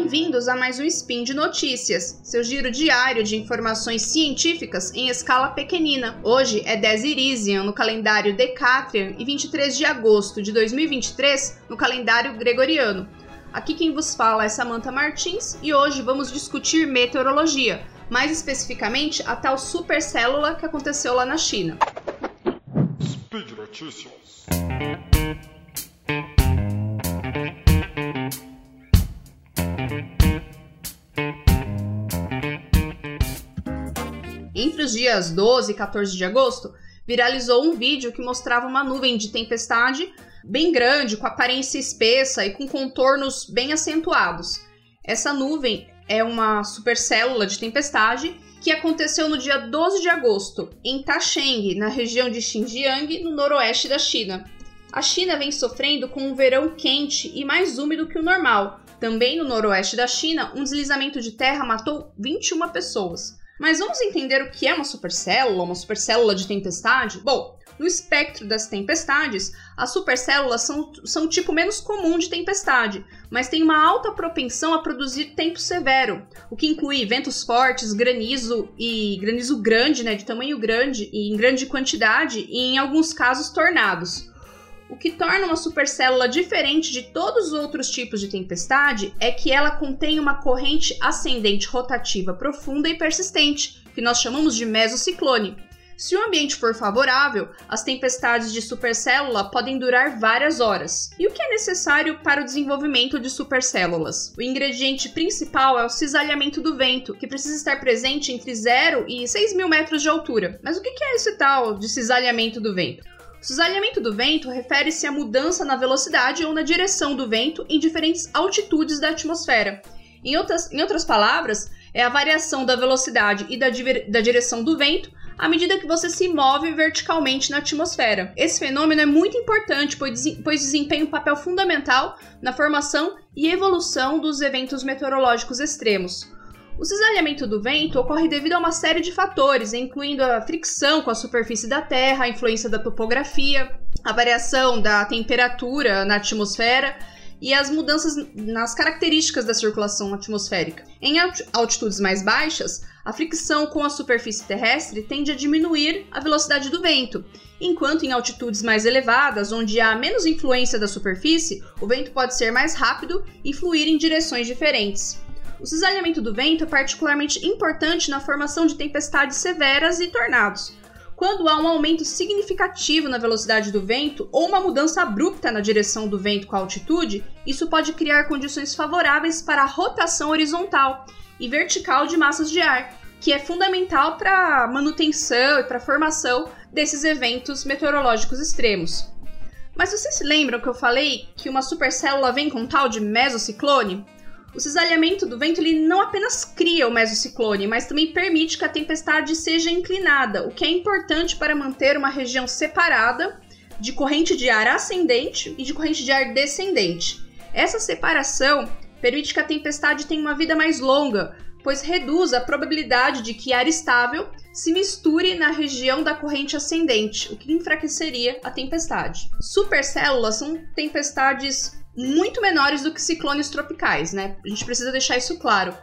Bem-vindos a mais um Spin de Notícias, seu giro diário de informações científicas em escala pequenina. Hoje é 10 Irisian no calendário Decatrian e 23 de agosto de 2023 no calendário Gregoriano. Aqui quem vos fala é Samantha Martins e hoje vamos discutir meteorologia, mais especificamente a tal supercélula que aconteceu lá na China. Speed Notícias. Entre os dias 12 e 14 de agosto, viralizou um vídeo que mostrava uma nuvem de tempestade bem grande, com aparência espessa e com contornos bem acentuados. Essa nuvem é uma supercélula de tempestade que aconteceu no dia 12 de agosto, em Tasheng, na região de Xinjiang, no noroeste da China. A China vem sofrendo com um verão quente e mais úmido que o normal. Também no noroeste da China, um deslizamento de terra matou 21 pessoas. Mas vamos entender o que é uma supercélula, uma supercélula de tempestade? Bom, no espectro das tempestades, as supercélulas são, são o tipo menos comum de tempestade, mas tem uma alta propensão a produzir tempo severo, o que inclui ventos fortes, granizo e granizo grande, né, de tamanho grande e em grande quantidade, e em alguns casos tornados. O que torna uma supercélula diferente de todos os outros tipos de tempestade é que ela contém uma corrente ascendente rotativa profunda e persistente, que nós chamamos de mesociclone. Se o ambiente for favorável, as tempestades de supercélula podem durar várias horas. E o que é necessário para o desenvolvimento de supercélulas? O ingrediente principal é o cisalhamento do vento, que precisa estar presente entre 0 e 6 mil metros de altura. Mas o que é esse tal de cisalhamento do vento? Cisalhamento do vento refere-se à mudança na velocidade ou na direção do vento em diferentes altitudes da atmosfera. Em outras, em outras palavras, é a variação da velocidade e da, da direção do vento à medida que você se move verticalmente na atmosfera. Esse fenômeno é muito importante, pois desempenha um papel fundamental na formação e evolução dos eventos meteorológicos extremos. O cisalhamento do vento ocorre devido a uma série de fatores, incluindo a fricção com a superfície da Terra, a influência da topografia, a variação da temperatura na atmosfera e as mudanças nas características da circulação atmosférica. Em altitudes mais baixas, a fricção com a superfície terrestre tende a diminuir a velocidade do vento, enquanto em altitudes mais elevadas, onde há menos influência da superfície, o vento pode ser mais rápido e fluir em direções diferentes. O cisalhamento do vento é particularmente importante na formação de tempestades severas e tornados. Quando há um aumento significativo na velocidade do vento ou uma mudança abrupta na direção do vento com a altitude, isso pode criar condições favoráveis para a rotação horizontal e vertical de massas de ar, que é fundamental para a manutenção e para a formação desses eventos meteorológicos extremos. Mas vocês se lembram que eu falei que uma supercélula vem com tal de mesociclone? O cisalhamento do vento ele não apenas cria o mesociclone, mas também permite que a tempestade seja inclinada, o que é importante para manter uma região separada de corrente de ar ascendente e de corrente de ar descendente. Essa separação permite que a tempestade tenha uma vida mais longa, pois reduz a probabilidade de que ar estável se misture na região da corrente ascendente, o que enfraqueceria a tempestade. Supercélulas são tempestades muito menores do que ciclones tropicais, né? A gente precisa deixar isso claro.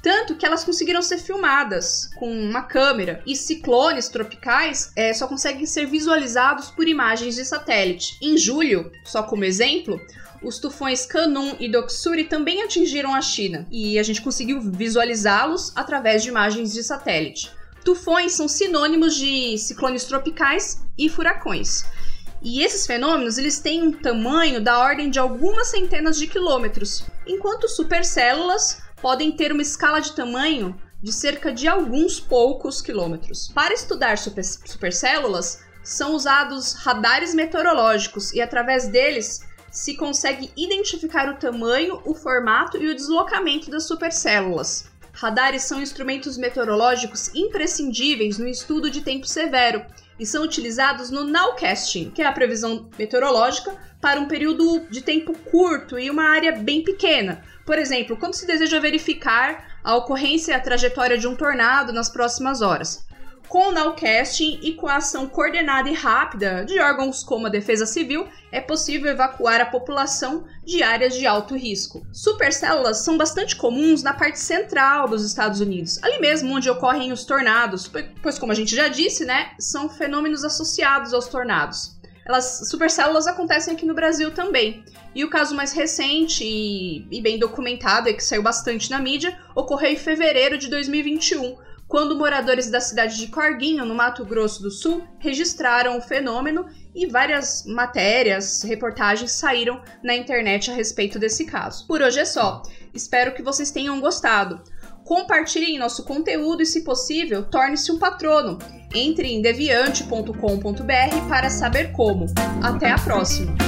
Tanto que elas conseguiram ser filmadas com uma câmera e ciclones tropicais é, só conseguem ser visualizados por imagens de satélite. Em julho, só como exemplo, os tufões Kanun e Doksuri também atingiram a China e a gente conseguiu visualizá-los através de imagens de satélite. Tufões são sinônimos de ciclones tropicais e furacões. E esses fenômenos eles têm um tamanho da ordem de algumas centenas de quilômetros, enquanto supercélulas podem ter uma escala de tamanho de cerca de alguns poucos quilômetros. Para estudar super, supercélulas, são usados radares meteorológicos e através deles se consegue identificar o tamanho, o formato e o deslocamento das supercélulas. Radares são instrumentos meteorológicos imprescindíveis no estudo de tempo severo e são utilizados no nowcasting, que é a previsão meteorológica para um período de tempo curto e uma área bem pequena. Por exemplo, quando se deseja verificar a ocorrência e a trajetória de um tornado nas próximas horas. Com o nowcasting e com a ação coordenada e rápida de órgãos como a Defesa Civil, é possível evacuar a população de áreas de alto risco. Supercélulas são bastante comuns na parte central dos Estados Unidos, ali mesmo onde ocorrem os tornados, pois como a gente já disse, né, são fenômenos associados aos tornados. Elas, supercélulas acontecem aqui no Brasil também. E o caso mais recente e, e bem documentado, e que saiu bastante na mídia, ocorreu em fevereiro de 2021, quando moradores da cidade de Corguinho, no Mato Grosso do Sul, registraram o fenômeno e várias matérias, reportagens saíram na internet a respeito desse caso. Por hoje é só. Espero que vocês tenham gostado. Compartilhem nosso conteúdo e, se possível, torne-se um patrono. Entre em deviante.com.br para saber como. Até a próxima!